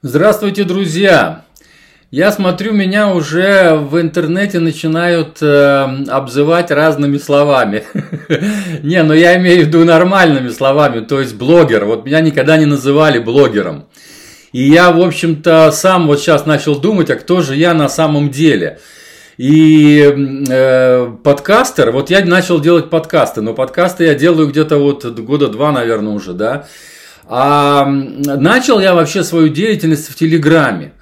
Здравствуйте, друзья! Я смотрю, меня уже в интернете начинают э, обзывать разными словами. Не, ну я имею в виду нормальными словами, то есть блогер. Вот меня никогда не называли блогером. И я, в общем-то, сам вот сейчас начал думать, а кто же я на самом деле. И э, подкастер, вот я начал делать подкасты, но подкасты я делаю где-то вот года два, наверное, уже, да. А начал я вообще свою деятельность в Телеграме.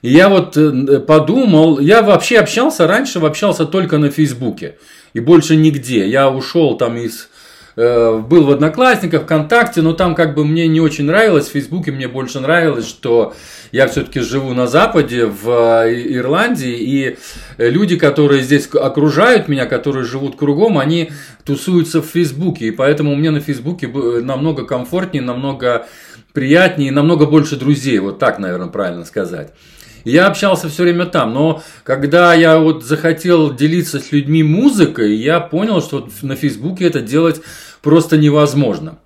И я вот э, подумал, я вообще общался, раньше общался только на Фейсбуке. И больше нигде. Я ушел там из Э, был в Одноклассниках, ВКонтакте, но там как бы мне не очень нравилось. В Фейсбуке мне больше нравилось, что я все-таки живу на Западе, в э, Ирландии, и люди, которые здесь окружают меня, которые живут кругом, они тусуются в Фейсбуке, и поэтому мне на Фейсбуке намного комфортнее, намного приятнее, намного больше друзей, вот так, наверное, правильно сказать. Я общался все время там, но когда я вот захотел делиться с людьми музыкой, я понял, что на Фейсбуке это делать просто невозможно.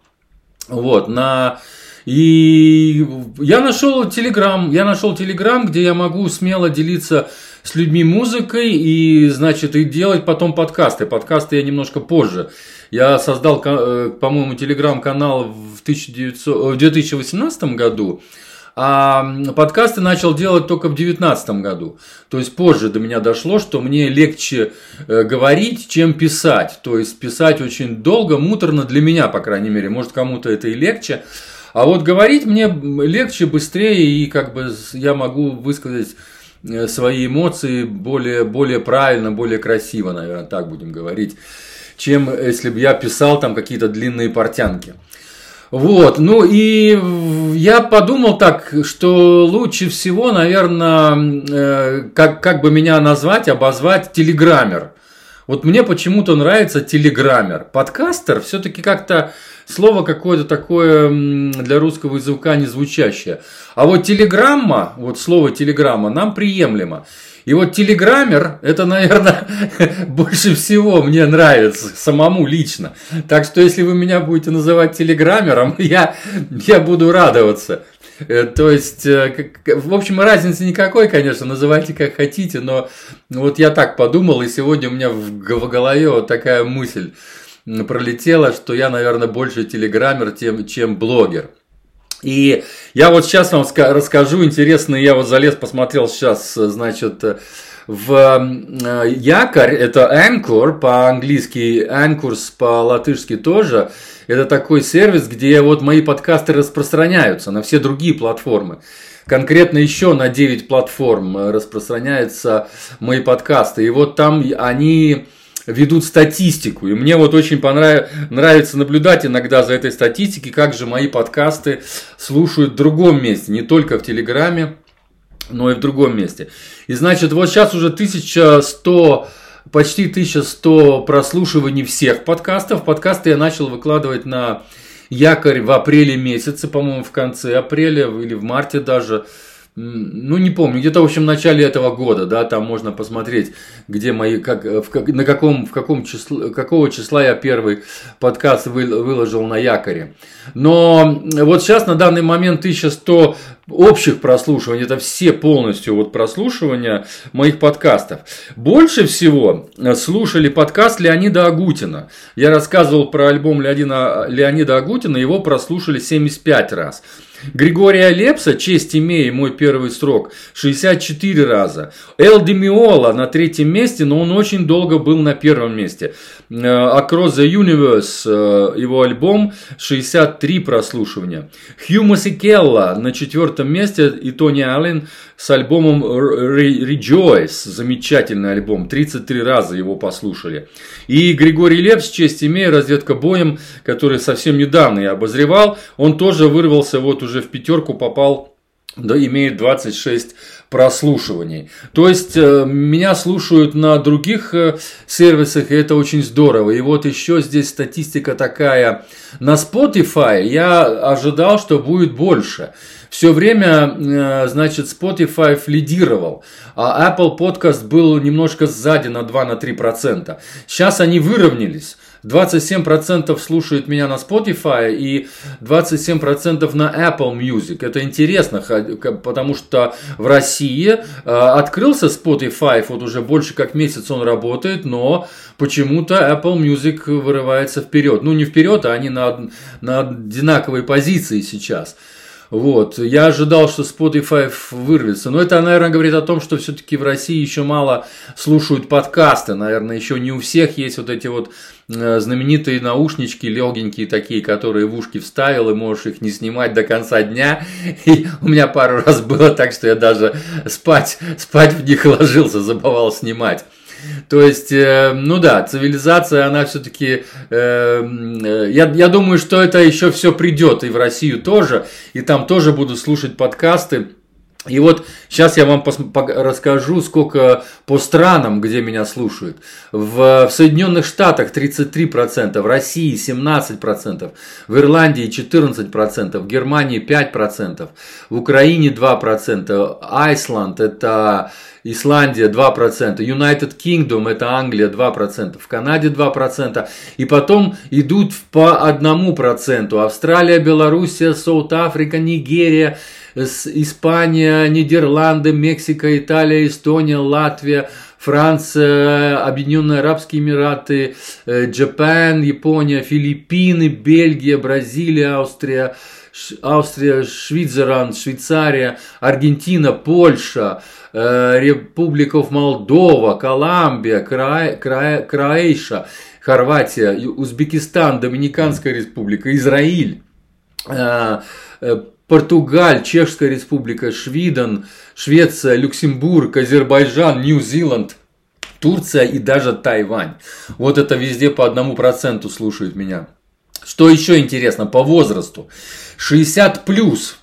Вот, на... И я нашел Телеграм, я нашел Телеграм, где я могу смело делиться с людьми музыкой и, значит, и делать потом подкасты. Подкасты я немножко позже. Я создал, э, по-моему, телеграм-канал в, 1900, в 2018 году. А подкасты начал делать только в 2019 году. То есть позже до меня дошло, что мне легче э, говорить, чем писать. То есть писать очень долго, муторно для меня, по крайней мере. Может кому-то это и легче. А вот говорить мне легче, быстрее, и как бы я могу высказать э, свои эмоции более, более правильно, более красиво, наверное, так будем говорить, чем если бы я писал там какие-то длинные портянки. Вот, ну и я подумал так, что лучше всего, наверное, э, как, как бы меня назвать, обозвать телеграммер. Вот мне почему-то нравится телеграммер. Подкастер все-таки как-то слово какое-то такое для русского языка не звучащее. А вот телеграмма, вот слово телеграмма нам приемлемо. И вот телеграммер, это, наверное, больше всего мне нравится самому лично. Так что, если вы меня будете называть телеграммером, я, я буду радоваться. Э, то есть, э, в общем, разницы никакой, конечно, называйте как хотите, но вот я так подумал, и сегодня у меня в голове вот такая мысль пролетела, что я, наверное, больше телеграммер, чем блогер. И я вот сейчас вам расскажу интересно, я вот залез, посмотрел сейчас, значит, в э, якорь, это Anchor по-английски, Anchors по-латышски тоже. Это такой сервис, где вот мои подкасты распространяются на все другие платформы. Конкретно еще на 9 платформ распространяются мои подкасты. И вот там они ведут статистику. И мне вот очень понрав... нравится наблюдать иногда за этой статистикой, как же мои подкасты слушают в другом месте, не только в Телеграме, но и в другом месте. И значит, вот сейчас уже 1100 почти 1100 прослушиваний всех подкастов. Подкасты я начал выкладывать на якорь в апреле месяце, по-моему, в конце апреля или в марте даже ну не помню, где-то в общем в начале этого года, да, там можно посмотреть, где мои, как, в, как, на каком, в каком число, какого числа я первый подкаст вы, выложил на якоре. Но вот сейчас на данный момент 1100 общих прослушиваний, это все полностью вот прослушивания моих подкастов. Больше всего слушали подкаст Леонида Агутина. Я рассказывал про альбом Леонида, Леонида Агутина, его прослушали 75 раз. Григория Лепса, честь имея, мой первый срок, 64 раза. Эл Демиола на третьем месте, но он очень долго был на первом месте. Э, Across the Universe, э, его альбом, 63 прослушивания. Хью Масикелла на четвертом месте и Тони Аллен с альбомом Rejoice, замечательный альбом, 33 раза его послушали. И Григорий Лепс, честь имея, разведка боем, который совсем недавно я обозревал, он тоже вырвался вот уже в пятерку, попал да, имеет 26 прослушиваний. То есть э, меня слушают на других э, сервисах, и это очень здорово. И вот еще здесь статистика такая. На Spotify я ожидал, что будет больше. Все время, э, значит, Spotify лидировал, а Apple Podcast был немножко сзади на 2-3%. Сейчас они выровнялись. 27% слушают меня на Spotify и 27% на Apple Music. Это интересно, потому что в России э, открылся Spotify, вот уже больше как месяц он работает, но почему-то Apple Music вырывается вперед. Ну, не вперед, а они на, на одинаковой позиции сейчас. Вот. Я ожидал, что Spotify вырвется. Но это, наверное, говорит о том, что все-таки в России еще мало слушают подкасты. Наверное, еще не у всех есть вот эти вот э, знаменитые наушнички легенькие такие, которые в ушки вставил, и можешь их не снимать до конца дня. И у меня пару раз было так, что я даже спать, спать в них ложился, забывал снимать. То есть, э, ну да, цивилизация, она все-таки, э, э, я, я думаю, что это еще все придет и в Россию тоже, и там тоже буду слушать подкасты. И вот сейчас я вам расскажу, сколько по странам, где меня слушают. В, в Соединенных Штатах 33%, в России 17%, в Ирландии 14%, в Германии 5%, в Украине 2%, Iceland это Исландия 2%, United Kingdom это Англия 2%, в Канаде 2%, и потом идут по 1%, Австралия, Белоруссия, South Africa, Нигерия, Испания, Нидерланды, Мексика, Италия, Эстония, Латвия, Франция, Объединенные Арабские Эмираты, Japan, Япония, Филиппины, Бельгия, Бразилия, Австрия, Австрия, Швейцарland, Швейцария, Аргентина, Польша, э, Республика Молдова, Колумбия, Кра... Кра... Краиша, Хорватия, Узбекистан, Доминиканская республика, Израиль, э, э, Португаль, Чешская республика, Швиден, Швеция, Люксембург, Азербайджан, Нью-Зеланд, Турция и даже Тайвань. Вот это везде по одному проценту слушают меня. Что еще интересно по возрасту? 60 плюс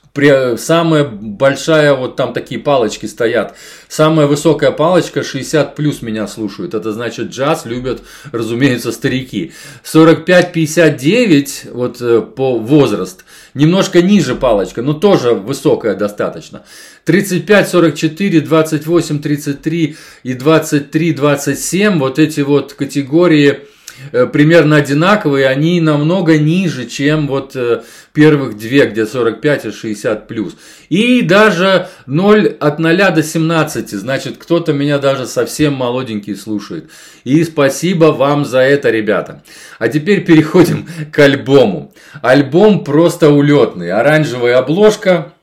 самая большая, вот там такие палочки стоят. Самая высокая палочка 60 плюс меня слушают. Это значит джаз любят, разумеется, старики. 45-59 вот э, по возраст. Немножко ниже палочка, но тоже высокая достаточно. 35, 44, 28, 33 и 23, 27 вот эти вот категории примерно одинаковые, они намного ниже, чем вот э, первых две, где 45 и 60 плюс. И даже 0 от 0 до 17, значит, кто-то меня даже совсем молоденький слушает. И спасибо вам за это, ребята. А теперь переходим к альбому. Альбом просто улетный, оранжевая обложка,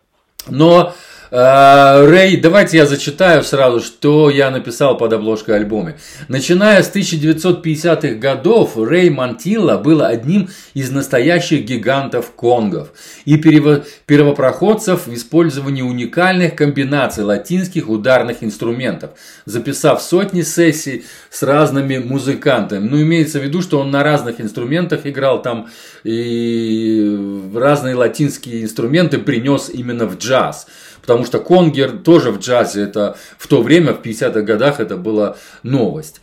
но Э, Рэй, давайте я зачитаю сразу, что я написал под обложкой альбома. Начиная с 1950-х годов, Рэй Мантилла был одним из настоящих гигантов конгов и первопроходцев в использовании уникальных комбинаций латинских ударных инструментов, записав сотни сессий с разными музыкантами. Ну, имеется в виду, что он на разных инструментах играл там и разные латинские инструменты принес именно в джаз потому что конгер тоже в джазе, это в то время, в 50-х годах, это была новость.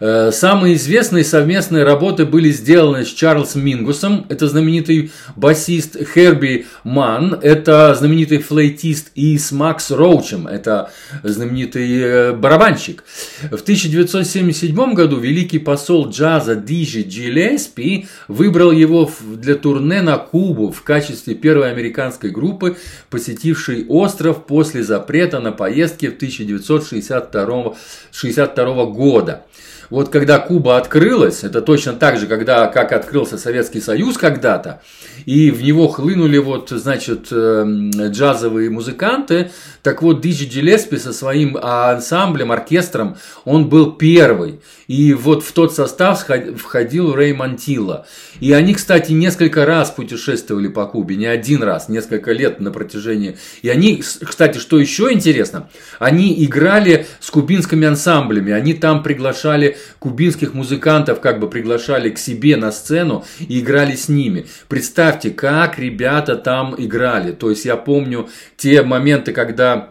Э, самые известные совместные работы были сделаны с Чарльзом Мингусом, это знаменитый басист Херби Ман, это знаменитый флейтист, и с Макс Роучем, это знаменитый э, барабанщик. В 1977 году великий посол джаза Диджи Джилеспи выбрал его для турне на Кубу в качестве первой американской группы, посетившей остров после запрета на поездки в 1962 62 года. Вот когда Куба открылась, это точно так же, когда, как открылся Советский Союз когда-то, и в него хлынули вот, значит, эм, джазовые музыканты, так вот Диджи Джилеспи со своим ансамблем, оркестром, он был первый. И вот в тот состав входил Рэй Монтилла. И они, кстати, несколько раз путешествовали по Кубе, не один раз, несколько лет на протяжении. И они, кстати, что еще интересно, они играли с кубинскими ансамблями, они там приглашали кубинских музыкантов как бы приглашали к себе на сцену и играли с ними. Представьте, как ребята там играли. То есть я помню те моменты, когда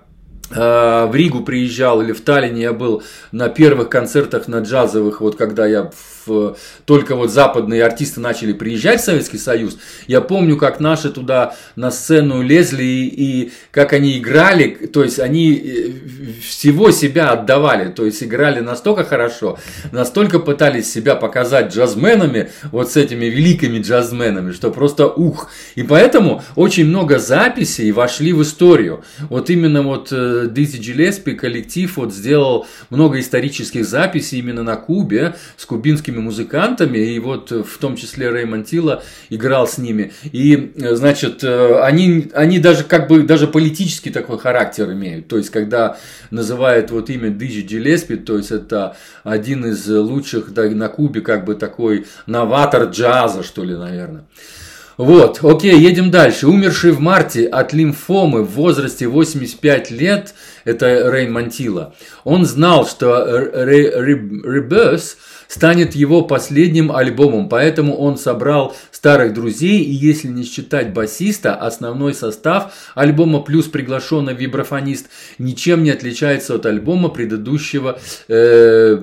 в Ригу приезжал или в Таллине я был на первых концертах на джазовых, вот когда я в, только вот западные артисты начали приезжать в Советский Союз, я помню, как наши туда на сцену лезли и, и как они играли, то есть они э, всего себя отдавали, то есть играли настолько хорошо, настолько пытались себя показать джазменами, вот с этими великими джазменами, что просто ух. И поэтому очень много записей вошли в историю. Вот именно вот Дизи Джилеспи коллектив вот сделал много исторических записей именно на Кубе с кубинскими музыкантами, и вот в том числе Рэй Монтила играл с ними. И, значит, э, они, они даже как бы даже политический такой характер имеют. То есть, когда называют вот имя Диджи Джилеспи, то есть это один из лучших да, на Кубе как бы такой новатор джаза, что ли, наверное. Вот, окей, едем дальше. Умерший в марте от лимфомы в возрасте 85 лет, это Рэй Монтила. Он знал, что Реберс станет его последним альбомом, поэтому он собрал старых друзей, и если не считать басиста, основной состав альбома плюс приглашенный вибрафонист ничем не отличается от альбома предыдущего, э,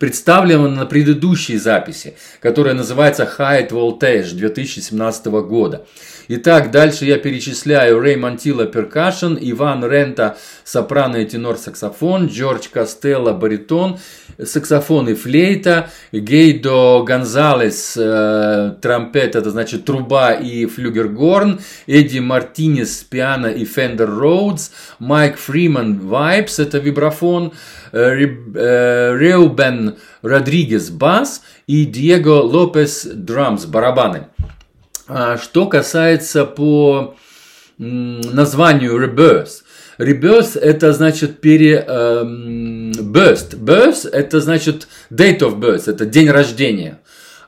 представленного на предыдущей записи, которая называется High Voltage 2017 года. Итак, дальше я перечисляю Рэй Монтила перкашн, Иван Рента сопрано и тенор саксофон, Джордж Костелло баритон, саксофон и флейта, Гейдо Гонзалес э, трампет, это значит труба и флюгергорн, Эдди Мартинес piano и Fender Rhodes, Майк Фриман vibes, это вибрафон, э, э, Реубен Родригес бас и Диего Лопес drums, барабаны. А что касается по названию Rebirth, Rebirth это значит пере... Эм. Birth это значит date of birth, это день рождения.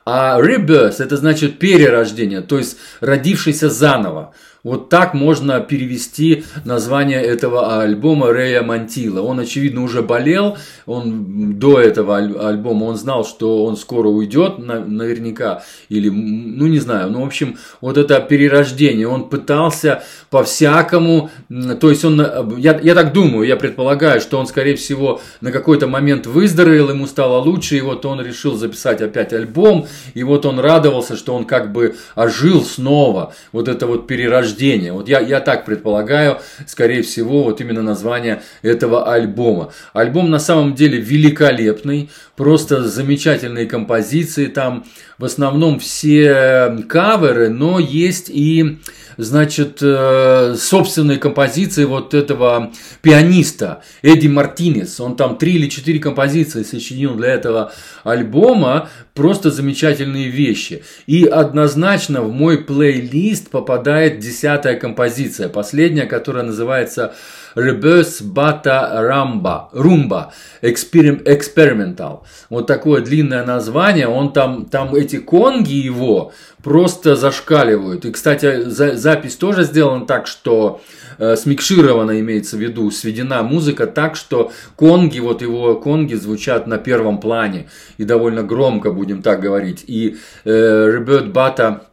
А rebirth это значит перерождение, то есть родившийся заново. Вот так можно перевести название этого альбома Рэя Мантила. Он, очевидно, уже болел, он до этого альбома, он знал, что он скоро уйдет, наверняка, или, ну не знаю, ну в общем, вот это перерождение, он пытался по-всякому, то есть он, я, я так думаю, я предполагаю, что он, скорее всего, на какой-то момент выздоровел, ему стало лучше, и вот он решил записать опять альбом, и вот он радовался, что он как бы ожил снова, вот это вот перерождение рождения. Вот я, я так предполагаю, скорее всего, вот именно название этого альбома. Альбом на самом деле великолепный, просто замечательные композиции. Там в основном все каверы, но есть и значит, э, собственные композиции вот этого пианиста Эдди Мартинес. Он там три или четыре композиции сочинил для этого альбома. Просто замечательные вещи. И однозначно в мой плейлист попадает десятая композиция, последняя, которая называется Reverse Bata Ramba, Rumba Experimental. Вот такое длинное название. Он там, там эти конги его просто зашкаливают. И, кстати, за, запись тоже сделана так, что э, смикширована имеется в виду, сведена музыка так, что конги, вот его конги звучат на первом плане и довольно громко, будем так говорить. И э, Роберт Бата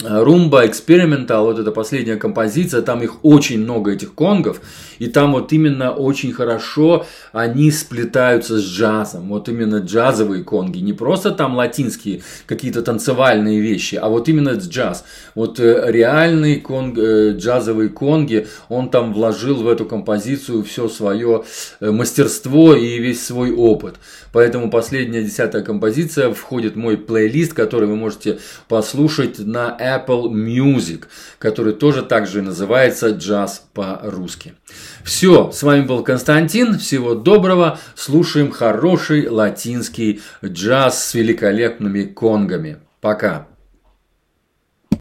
Румба, Экспериментал, вот эта последняя композиция, там их очень много, этих конгов, и там вот именно очень хорошо они сплетаются с джазом, вот именно джазовые конги, не просто там латинские какие-то танцевальные вещи, а вот именно джаз. Вот э, реальный конг, э, джазовые конги, он там вложил в эту композицию все свое э, мастерство и весь свой опыт. Поэтому последняя десятая композиция входит в мой плейлист, который вы можете послушать на Apple Music, который тоже также называется джаз по-русски. Все, с вами был Константин, всего доброго, слушаем хороший латинский джаз с великолепными конгами. Пока.